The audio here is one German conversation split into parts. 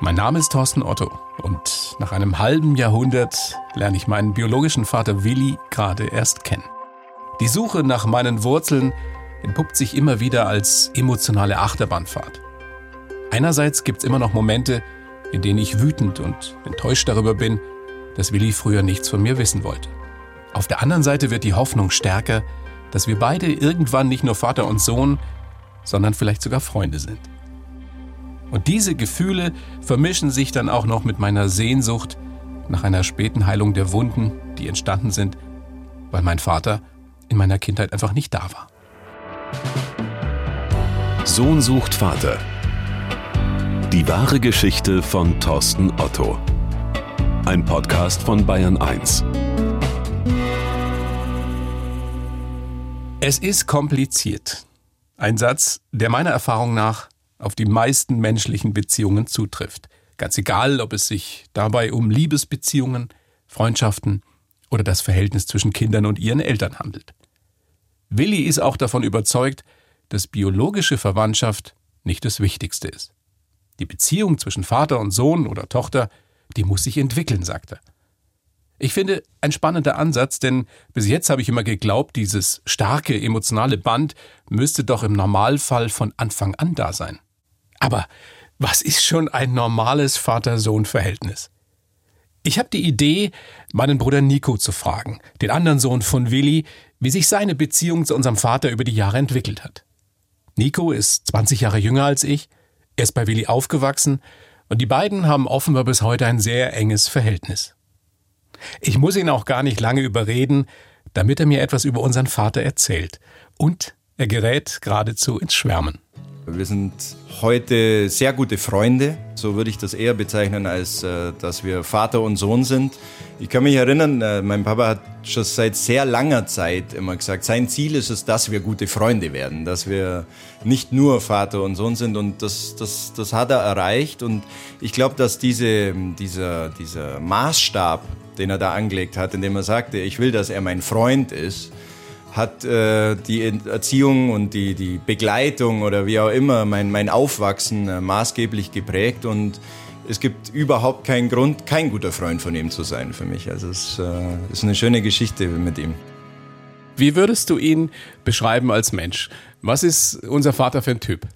Mein Name ist Thorsten Otto und nach einem halben Jahrhundert lerne ich meinen biologischen Vater Willi gerade erst kennen. Die Suche nach meinen Wurzeln entpuppt sich immer wieder als emotionale Achterbahnfahrt. Einerseits gibt es immer noch Momente, in denen ich wütend und enttäuscht darüber bin, dass Willi früher nichts von mir wissen wollte. Auf der anderen Seite wird die Hoffnung stärker, dass wir beide irgendwann nicht nur Vater und Sohn, sondern vielleicht sogar Freunde sind. Und diese Gefühle vermischen sich dann auch noch mit meiner Sehnsucht nach einer späten Heilung der Wunden, die entstanden sind, weil mein Vater in meiner Kindheit einfach nicht da war. Sohn sucht Vater. Die wahre Geschichte von Thorsten Otto. Ein Podcast von Bayern 1. Es ist kompliziert. Ein Satz, der meiner Erfahrung nach auf die meisten menschlichen Beziehungen zutrifft. Ganz egal, ob es sich dabei um Liebesbeziehungen, Freundschaften oder das Verhältnis zwischen Kindern und ihren Eltern handelt. Willi ist auch davon überzeugt, dass biologische Verwandtschaft nicht das Wichtigste ist. Die Beziehung zwischen Vater und Sohn oder Tochter, die muss sich entwickeln, sagt er. Ich finde ein spannender Ansatz, denn bis jetzt habe ich immer geglaubt, dieses starke emotionale Band müsste doch im Normalfall von Anfang an da sein. Aber was ist schon ein normales Vater-Sohn-Verhältnis? Ich habe die Idee, meinen Bruder Nico zu fragen, den anderen Sohn von Willi, wie sich seine Beziehung zu unserem Vater über die Jahre entwickelt hat. Nico ist 20 Jahre jünger als ich, er ist bei Willi aufgewachsen und die beiden haben offenbar bis heute ein sehr enges Verhältnis. Ich muss ihn auch gar nicht lange überreden, damit er mir etwas über unseren Vater erzählt. Und er gerät geradezu ins Schwärmen. Wir sind heute sehr gute Freunde. So würde ich das eher bezeichnen, als äh, dass wir Vater und Sohn sind. Ich kann mich erinnern, äh, mein Papa hat schon seit sehr langer Zeit immer gesagt, sein Ziel ist es, dass wir gute Freunde werden, dass wir nicht nur Vater und Sohn sind. Und das, das, das hat er erreicht. Und ich glaube, dass diese, dieser, dieser Maßstab, den er da angelegt hat, indem er sagte, ich will, dass er mein Freund ist, hat äh, die Erziehung und die, die Begleitung oder wie auch immer mein, mein Aufwachsen äh, maßgeblich geprägt und es gibt überhaupt keinen Grund, kein guter Freund von ihm zu sein für mich. Also es äh, ist eine schöne Geschichte mit ihm. Wie würdest du ihn beschreiben als Mensch? Was ist unser Vater für ein Typ?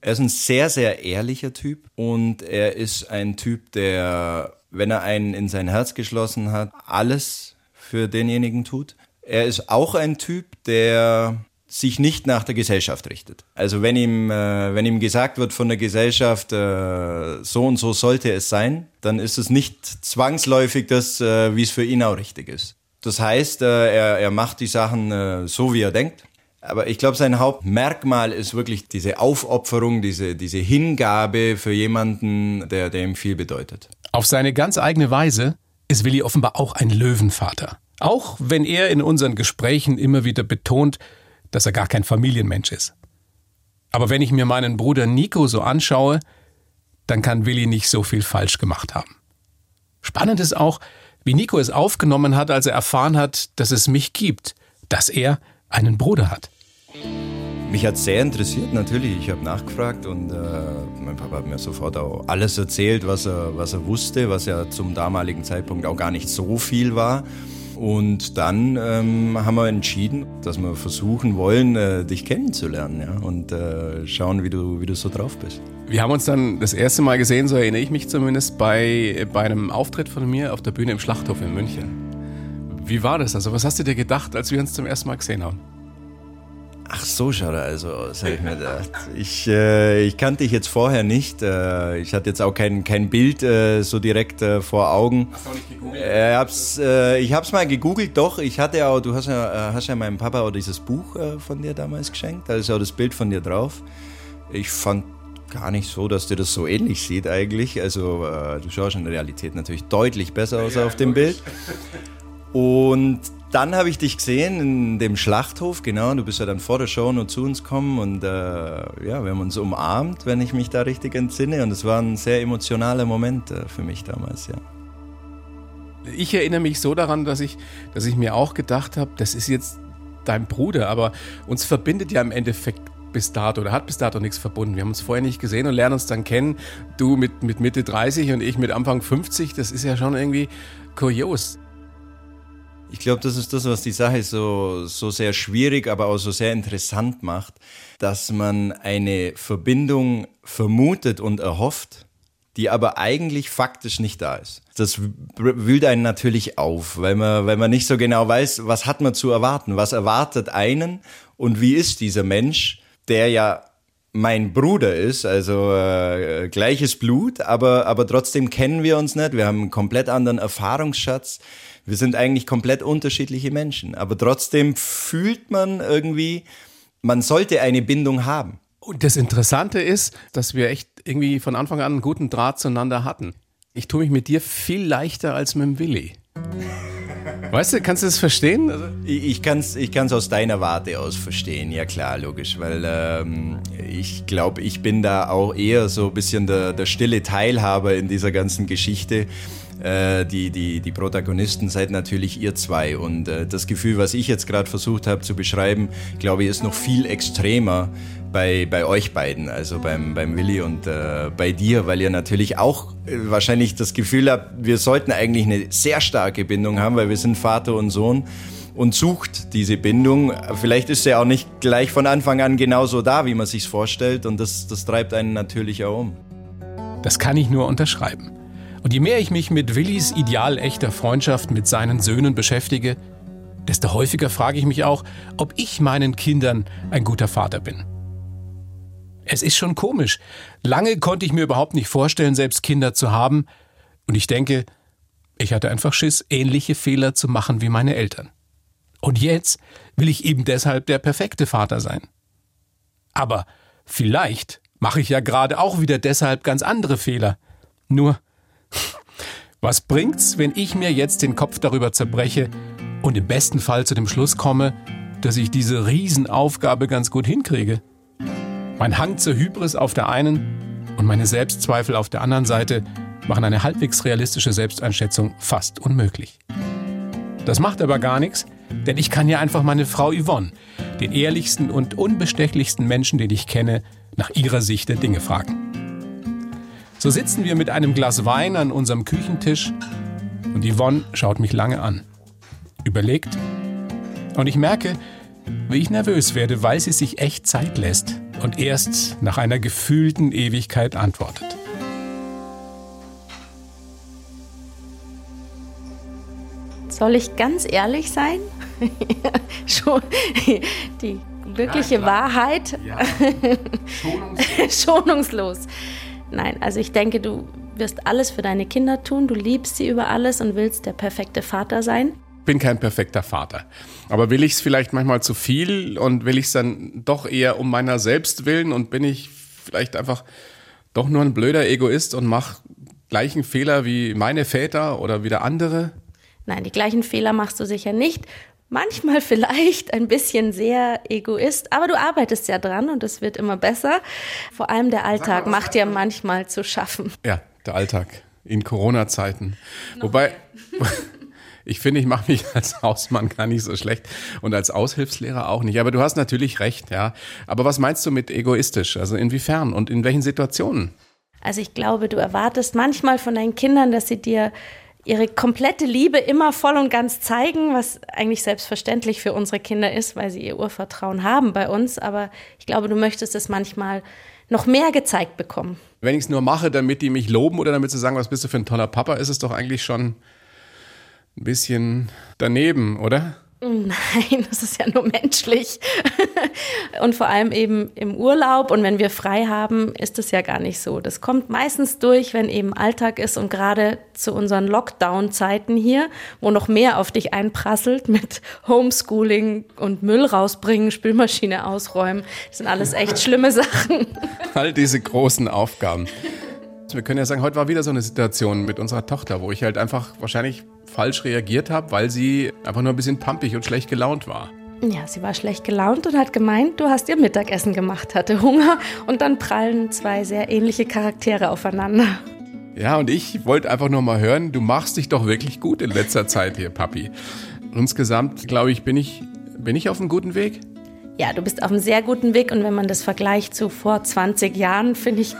Er ist ein sehr, sehr ehrlicher Typ und er ist ein Typ, der, wenn er einen in sein Herz geschlossen hat, alles für denjenigen tut. Er ist auch ein Typ, der sich nicht nach der Gesellschaft richtet. Also wenn ihm, äh, wenn ihm gesagt wird von der Gesellschaft, äh, so und so sollte es sein, dann ist es nicht zwangsläufig das, äh, wie es für ihn auch richtig ist. Das heißt, äh, er, er macht die Sachen äh, so, wie er denkt. Aber ich glaube, sein Hauptmerkmal ist wirklich diese Aufopferung, diese, diese Hingabe für jemanden, der, der ihm viel bedeutet. Auf seine ganz eigene Weise ist Willi offenbar auch ein Löwenvater. Auch wenn er in unseren Gesprächen immer wieder betont, dass er gar kein Familienmensch ist. Aber wenn ich mir meinen Bruder Nico so anschaue, dann kann Willi nicht so viel falsch gemacht haben. Spannend ist auch, wie Nico es aufgenommen hat, als er erfahren hat, dass es mich gibt, dass er einen Bruder hat. Mich hat sehr interessiert, natürlich. Ich habe nachgefragt und äh, mein Papa hat mir sofort auch alles erzählt, was er, was er wusste, was ja zum damaligen Zeitpunkt auch gar nicht so viel war. Und dann ähm, haben wir entschieden, dass wir versuchen wollen, äh, dich kennenzulernen ja? und äh, schauen, wie du, wie du so drauf bist. Wir haben uns dann das erste Mal gesehen, so erinnere ich mich zumindest, bei, bei einem Auftritt von mir auf der Bühne im Schlachthof in München. Wie war das? Also, was hast du dir gedacht, als wir uns zum ersten Mal gesehen haben? Ach, so schaut er also aus, habe ich mir gedacht. Ich, äh, ich kannte dich jetzt vorher nicht. Äh, ich hatte jetzt auch kein, kein Bild äh, so direkt äh, vor Augen. Hast du auch nicht gegoogelt? Äh, hab's, äh, ich habe es mal gegoogelt, doch. Ich hatte auch, du hast ja, äh, hast ja meinem Papa auch dieses Buch von dir damals geschenkt. Da ist auch das Bild von dir drauf. Ich fand gar nicht so, dass dir das so ähnlich sieht eigentlich. Also du schaust in der Realität natürlich deutlich besser aus ja, auf dem Bild. Und dann habe ich dich gesehen in dem Schlachthof, genau. Du bist ja dann vor der Show noch zu uns gekommen und äh, ja, wir haben uns umarmt, wenn ich mich da richtig entsinne. Und es war ein sehr emotionaler Moment äh, für mich damals, ja. Ich erinnere mich so daran, dass ich, dass ich mir auch gedacht habe, das ist jetzt dein Bruder, aber uns verbindet ja im Endeffekt bis dato oder hat bis dato nichts verbunden. Wir haben uns vorher nicht gesehen und lernen uns dann kennen. Du mit, mit Mitte 30 und ich mit Anfang 50. Das ist ja schon irgendwie kurios. Ich glaube, das ist das, was die Sache so, so sehr schwierig, aber auch so sehr interessant macht, dass man eine Verbindung vermutet und erhofft, die aber eigentlich faktisch nicht da ist. Das wühlt einen natürlich auf, weil man, weil man nicht so genau weiß, was hat man zu erwarten, was erwartet einen und wie ist dieser Mensch, der ja mein Bruder ist, also äh, gleiches Blut, aber, aber trotzdem kennen wir uns nicht, wir haben einen komplett anderen Erfahrungsschatz, wir sind eigentlich komplett unterschiedliche Menschen, aber trotzdem fühlt man irgendwie, man sollte eine Bindung haben. Und das Interessante ist, dass wir echt irgendwie von Anfang an einen guten Draht zueinander hatten. Ich tue mich mit dir viel leichter als mit dem Willi. Weißt du, kannst du das verstehen? Also ich kann es ich kann's aus deiner Warte aus verstehen, ja klar, logisch, weil ähm, ich glaube, ich bin da auch eher so ein bisschen der, der stille Teilhaber in dieser ganzen Geschichte. Äh, die, die, die Protagonisten seid natürlich ihr zwei. Und äh, das Gefühl, was ich jetzt gerade versucht habe zu beschreiben, glaube ich, ist noch viel extremer bei, bei euch beiden, also beim, beim Willi und äh, bei dir, weil ihr natürlich auch äh, wahrscheinlich das Gefühl habt, wir sollten eigentlich eine sehr starke Bindung haben, weil wir sind Vater und Sohn und sucht diese Bindung. Vielleicht ist sie auch nicht gleich von Anfang an genauso da, wie man sich vorstellt und das, das treibt einen natürlich auch um. Das kann ich nur unterschreiben. Und je mehr ich mich mit Willis ideal echter Freundschaft mit seinen Söhnen beschäftige, desto häufiger frage ich mich auch, ob ich meinen Kindern ein guter Vater bin. Es ist schon komisch. Lange konnte ich mir überhaupt nicht vorstellen, selbst Kinder zu haben. Und ich denke, ich hatte einfach Schiss, ähnliche Fehler zu machen wie meine Eltern. Und jetzt will ich eben deshalb der perfekte Vater sein. Aber vielleicht mache ich ja gerade auch wieder deshalb ganz andere Fehler. Nur, was bringt's, wenn ich mir jetzt den Kopf darüber zerbreche und im besten Fall zu dem Schluss komme, dass ich diese Riesenaufgabe ganz gut hinkriege? Mein Hang zur Hybris auf der einen und meine Selbstzweifel auf der anderen Seite machen eine halbwegs realistische Selbsteinschätzung fast unmöglich. Das macht aber gar nichts, denn ich kann ja einfach meine Frau Yvonne, den ehrlichsten und unbestechlichsten Menschen, den ich kenne, nach ihrer Sicht der Dinge fragen. So sitzen wir mit einem Glas Wein an unserem Küchentisch und Yvonne schaut mich lange an, überlegt und ich merke, wie ich nervös werde, weil sie sich echt Zeit lässt und erst nach einer gefühlten Ewigkeit antwortet. Soll ich ganz ehrlich sein? Schon die wirkliche ja, Wahrheit. Ja. Schonungslos. Schonungslos. Nein, also ich denke, du wirst alles für deine Kinder tun, du liebst sie über alles und willst der perfekte Vater sein bin kein perfekter Vater. Aber will ich es vielleicht manchmal zu viel und will ich es dann doch eher um meiner selbst willen und bin ich vielleicht einfach doch nur ein blöder Egoist und mache gleichen Fehler wie meine Väter oder wieder andere? Nein, die gleichen Fehler machst du sicher nicht. Manchmal vielleicht ein bisschen sehr egoist, aber du arbeitest ja dran und es wird immer besser. Vor allem der Alltag macht dir manchmal zu schaffen. Ja, der Alltag in Corona-Zeiten. Wobei, Ich finde, ich mache mich als Hausmann gar nicht so schlecht und als Aushilfslehrer auch nicht. Aber du hast natürlich recht, ja. Aber was meinst du mit egoistisch? Also inwiefern und in welchen Situationen? Also ich glaube, du erwartest manchmal von deinen Kindern, dass sie dir ihre komplette Liebe immer voll und ganz zeigen, was eigentlich selbstverständlich für unsere Kinder ist, weil sie ihr Urvertrauen haben bei uns. Aber ich glaube, du möchtest es manchmal noch mehr gezeigt bekommen. Wenn ich es nur mache, damit die mich loben oder damit sie sagen, was bist du für ein toller Papa, ist es doch eigentlich schon ein bisschen daneben, oder? Nein, das ist ja nur menschlich. und vor allem eben im Urlaub und wenn wir frei haben, ist das ja gar nicht so. Das kommt meistens durch, wenn eben Alltag ist und gerade zu unseren Lockdown-Zeiten hier, wo noch mehr auf dich einprasselt mit Homeschooling und Müll rausbringen, Spülmaschine ausräumen. Das sind alles echt schlimme Sachen. All diese großen Aufgaben. Wir können ja sagen, heute war wieder so eine Situation mit unserer Tochter, wo ich halt einfach wahrscheinlich falsch reagiert habe, weil sie einfach nur ein bisschen pampig und schlecht gelaunt war. Ja, sie war schlecht gelaunt und hat gemeint, du hast ihr Mittagessen gemacht, hatte Hunger und dann prallen zwei sehr ähnliche Charaktere aufeinander. Ja, und ich wollte einfach nur mal hören, du machst dich doch wirklich gut in letzter Zeit hier, Papi. Insgesamt, glaube ich, bin ich, bin ich auf einem guten Weg? Ja, du bist auf einem sehr guten Weg und wenn man das vergleicht zu vor 20 Jahren, finde ich,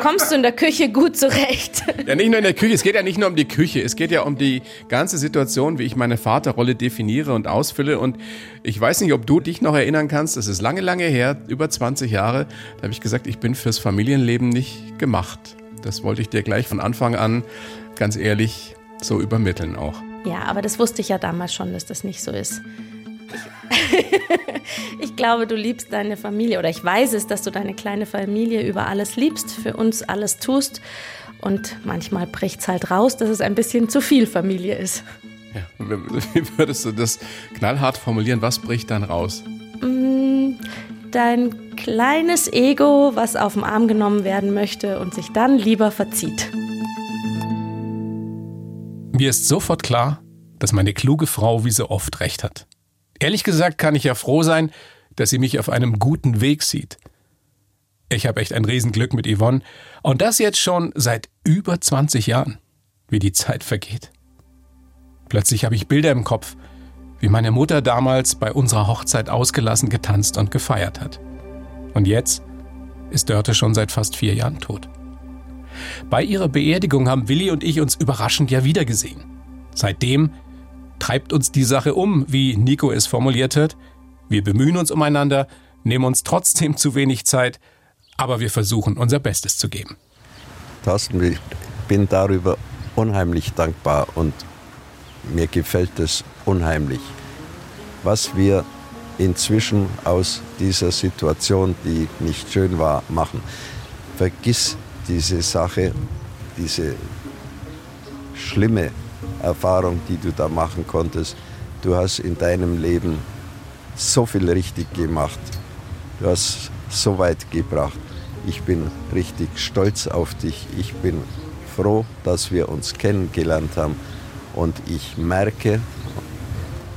kommst du in der Küche gut zurecht. Ja, nicht nur in der Küche, es geht ja nicht nur um die Küche, es geht ja um die ganze Situation, wie ich meine Vaterrolle definiere und ausfülle und ich weiß nicht, ob du dich noch erinnern kannst, das ist lange, lange her, über 20 Jahre, da habe ich gesagt, ich bin fürs Familienleben nicht gemacht. Das wollte ich dir gleich von Anfang an ganz ehrlich so übermitteln auch. Ja, aber das wusste ich ja damals schon, dass das nicht so ist. ich glaube, du liebst deine Familie oder ich weiß es, dass du deine kleine Familie über alles liebst, für uns alles tust. Und manchmal bricht es halt raus, dass es ein bisschen zu viel Familie ist. Ja, wie würdest du das knallhart formulieren? Was bricht dann raus? Mm, dein kleines Ego, was auf den Arm genommen werden möchte und sich dann lieber verzieht. Mir ist sofort klar, dass meine kluge Frau wie so oft recht hat. Ehrlich gesagt kann ich ja froh sein, dass sie mich auf einem guten Weg sieht. Ich habe echt ein Riesenglück mit Yvonne und das jetzt schon seit über 20 Jahren, wie die Zeit vergeht. Plötzlich habe ich Bilder im Kopf, wie meine Mutter damals bei unserer Hochzeit ausgelassen getanzt und gefeiert hat. Und jetzt ist Dörte schon seit fast vier Jahren tot. Bei ihrer Beerdigung haben Willi und ich uns überraschend ja wiedergesehen. Seitdem treibt uns die Sache um, wie Nico es formuliert hat. Wir bemühen uns umeinander, nehmen uns trotzdem zu wenig Zeit, aber wir versuchen unser Bestes zu geben. Thorsten, ich bin darüber unheimlich dankbar und mir gefällt es unheimlich, was wir inzwischen aus dieser Situation, die nicht schön war, machen. Vergiss diese Sache, diese schlimme Erfahrung, die du da machen konntest. Du hast in deinem Leben so viel richtig gemacht. Du hast so weit gebracht. Ich bin richtig stolz auf dich. Ich bin froh, dass wir uns kennengelernt haben. Und ich merke,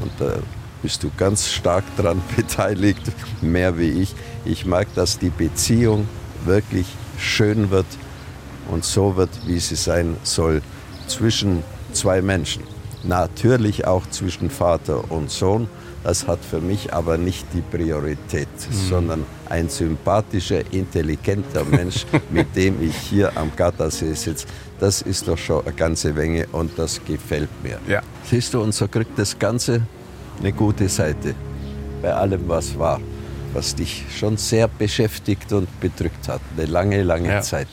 und da bist du ganz stark daran beteiligt, mehr wie ich, ich merke, dass die Beziehung wirklich schön wird und so wird, wie sie sein soll, zwischen zwei Menschen. Natürlich auch zwischen Vater und Sohn. Das hat für mich aber nicht die Priorität, mhm. sondern ein sympathischer, intelligenter Mensch, mit dem ich hier am Gardasee sitze. Das ist doch schon eine ganze Menge und das gefällt mir. Ja. Siehst du, und so kriegt das Ganze eine gute Seite bei allem, was war, was dich schon sehr beschäftigt und bedrückt hat, eine lange, lange ja. Zeit.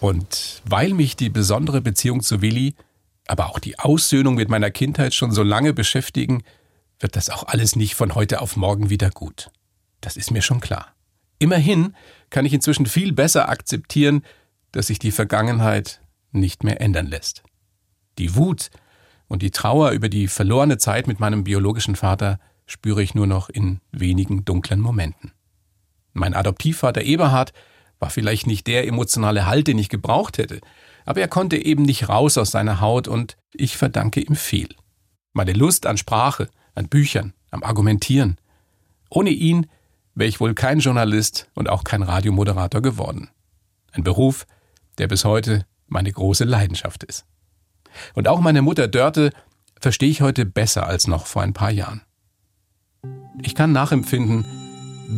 Und weil mich die besondere Beziehung zu Willi, aber auch die Aussöhnung mit meiner Kindheit schon so lange beschäftigen, wird das auch alles nicht von heute auf morgen wieder gut. Das ist mir schon klar. Immerhin kann ich inzwischen viel besser akzeptieren, dass sich die Vergangenheit nicht mehr ändern lässt. Die Wut und die Trauer über die verlorene Zeit mit meinem biologischen Vater spüre ich nur noch in wenigen dunklen Momenten. Mein Adoptivvater Eberhard war vielleicht nicht der emotionale Halt, den ich gebraucht hätte, aber er konnte eben nicht raus aus seiner Haut und ich verdanke ihm viel. Meine Lust an Sprache, an Büchern, am Argumentieren. Ohne ihn wäre ich wohl kein Journalist und auch kein Radiomoderator geworden. Ein Beruf, der bis heute meine große Leidenschaft ist. Und auch meine Mutter Dörte verstehe ich heute besser als noch vor ein paar Jahren. Ich kann nachempfinden,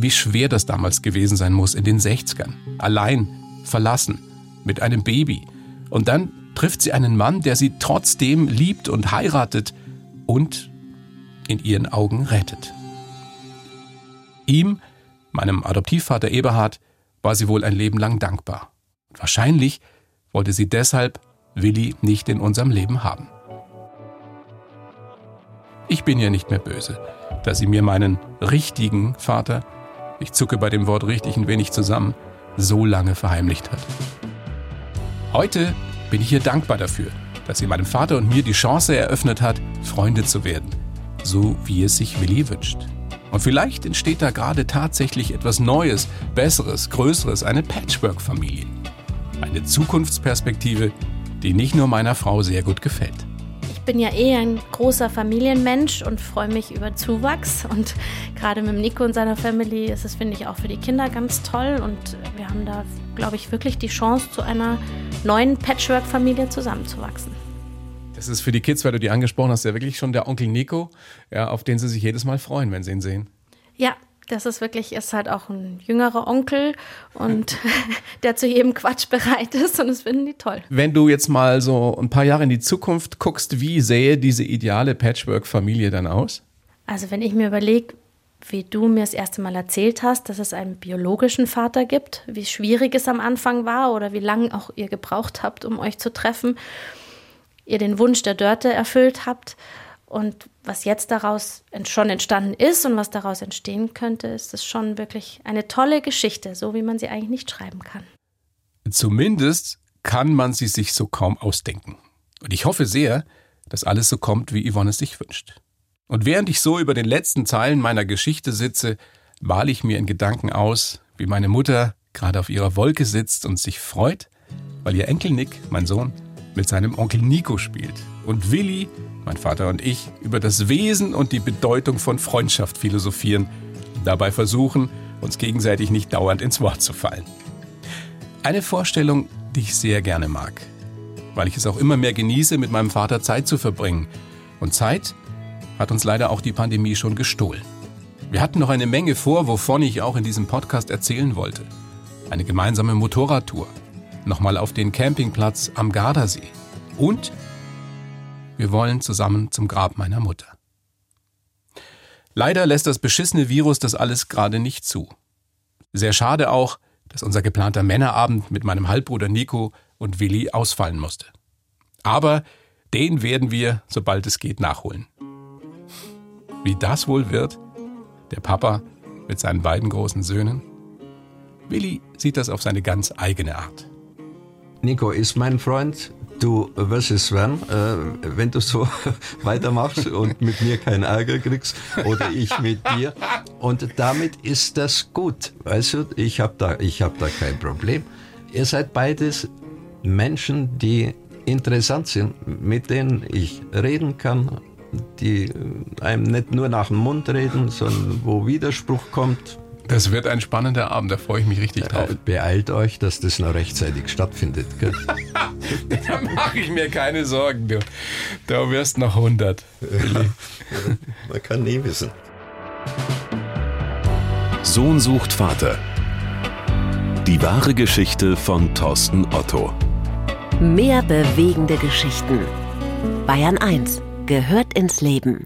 wie schwer das damals gewesen sein muss in den 60ern. Allein, verlassen, mit einem Baby. Und dann trifft sie einen Mann, der sie trotzdem liebt und heiratet und in ihren Augen rettet. Ihm, meinem Adoptivvater Eberhard, war sie wohl ein Leben lang dankbar. wahrscheinlich wollte sie deshalb Willi nicht in unserem Leben haben. Ich bin ihr nicht mehr böse, dass sie mir meinen richtigen Vater ich zucke bei dem Wort richtig ein wenig zusammen, so lange verheimlicht hat. Heute bin ich ihr dankbar dafür, dass sie meinem Vater und mir die Chance eröffnet hat, Freunde zu werden, so wie es sich Willi wünscht. Und vielleicht entsteht da gerade tatsächlich etwas Neues, Besseres, Größeres, eine Patchwork-Familie. Eine Zukunftsperspektive, die nicht nur meiner Frau sehr gut gefällt bin ja eh ein großer Familienmensch und freue mich über Zuwachs. Und gerade mit Nico und seiner Family ist es, finde ich, auch für die Kinder ganz toll. Und wir haben da, glaube ich, wirklich die Chance, zu einer neuen Patchwork-Familie zusammenzuwachsen. Das ist für die Kids, weil du die angesprochen hast, ja wirklich schon der Onkel Nico, ja, auf den sie sich jedes Mal freuen, wenn sie ihn sehen. Ja, das ist wirklich, ist halt auch ein jüngerer Onkel und der zu jedem Quatsch bereit ist und das finden die toll. Wenn du jetzt mal so ein paar Jahre in die Zukunft guckst, wie sähe diese ideale Patchwork-Familie dann aus? Also wenn ich mir überlege, wie du mir das erste Mal erzählt hast, dass es einen biologischen Vater gibt, wie schwierig es am Anfang war oder wie lange auch ihr gebraucht habt, um euch zu treffen, ihr den Wunsch der Dörte erfüllt habt und was jetzt daraus schon entstanden ist und was daraus entstehen könnte, ist es schon wirklich eine tolle Geschichte, so wie man sie eigentlich nicht schreiben kann. Zumindest kann man sie sich so kaum ausdenken. Und ich hoffe sehr, dass alles so kommt, wie Yvonne es sich wünscht. Und während ich so über den letzten Zeilen meiner Geschichte sitze, male ich mir in Gedanken aus, wie meine Mutter gerade auf ihrer Wolke sitzt und sich freut, weil ihr Enkel Nick, mein Sohn, mit seinem Onkel Nico spielt. Und Willi, mein Vater und ich, über das Wesen und die Bedeutung von Freundschaft philosophieren, dabei versuchen, uns gegenseitig nicht dauernd ins Wort zu fallen. Eine Vorstellung, die ich sehr gerne mag, weil ich es auch immer mehr genieße, mit meinem Vater Zeit zu verbringen. Und Zeit hat uns leider auch die Pandemie schon gestohlen. Wir hatten noch eine Menge vor, wovon ich auch in diesem Podcast erzählen wollte. Eine gemeinsame Motorradtour, nochmal auf den Campingplatz am Gardasee und wir wollen zusammen zum Grab meiner Mutter. Leider lässt das beschissene Virus das alles gerade nicht zu. Sehr schade auch, dass unser geplanter Männerabend mit meinem Halbbruder Nico und Willi ausfallen musste. Aber den werden wir, sobald es geht, nachholen. Wie das wohl wird? Der Papa mit seinen beiden großen Söhnen? Willi sieht das auf seine ganz eigene Art. Nico ist mein Freund. Du wirst es werden, äh, wenn du so weitermachst und mit mir keinen Ärger kriegst oder ich mit dir. Und damit ist das gut. Weißt du, ich habe da, hab da kein Problem. Ihr seid beides Menschen, die interessant sind, mit denen ich reden kann, die einem nicht nur nach dem Mund reden, sondern wo Widerspruch kommt. Das wird ein spannender Abend, da freue ich mich richtig drauf. Äh, beeilt euch, dass das noch rechtzeitig stattfindet. Gell? da mache ich mir keine Sorgen, du. Da wirst noch 100. Man kann nie wissen. Sohn sucht Vater. Die wahre Geschichte von Thorsten Otto. Mehr bewegende Geschichten. Bayern 1 gehört ins Leben.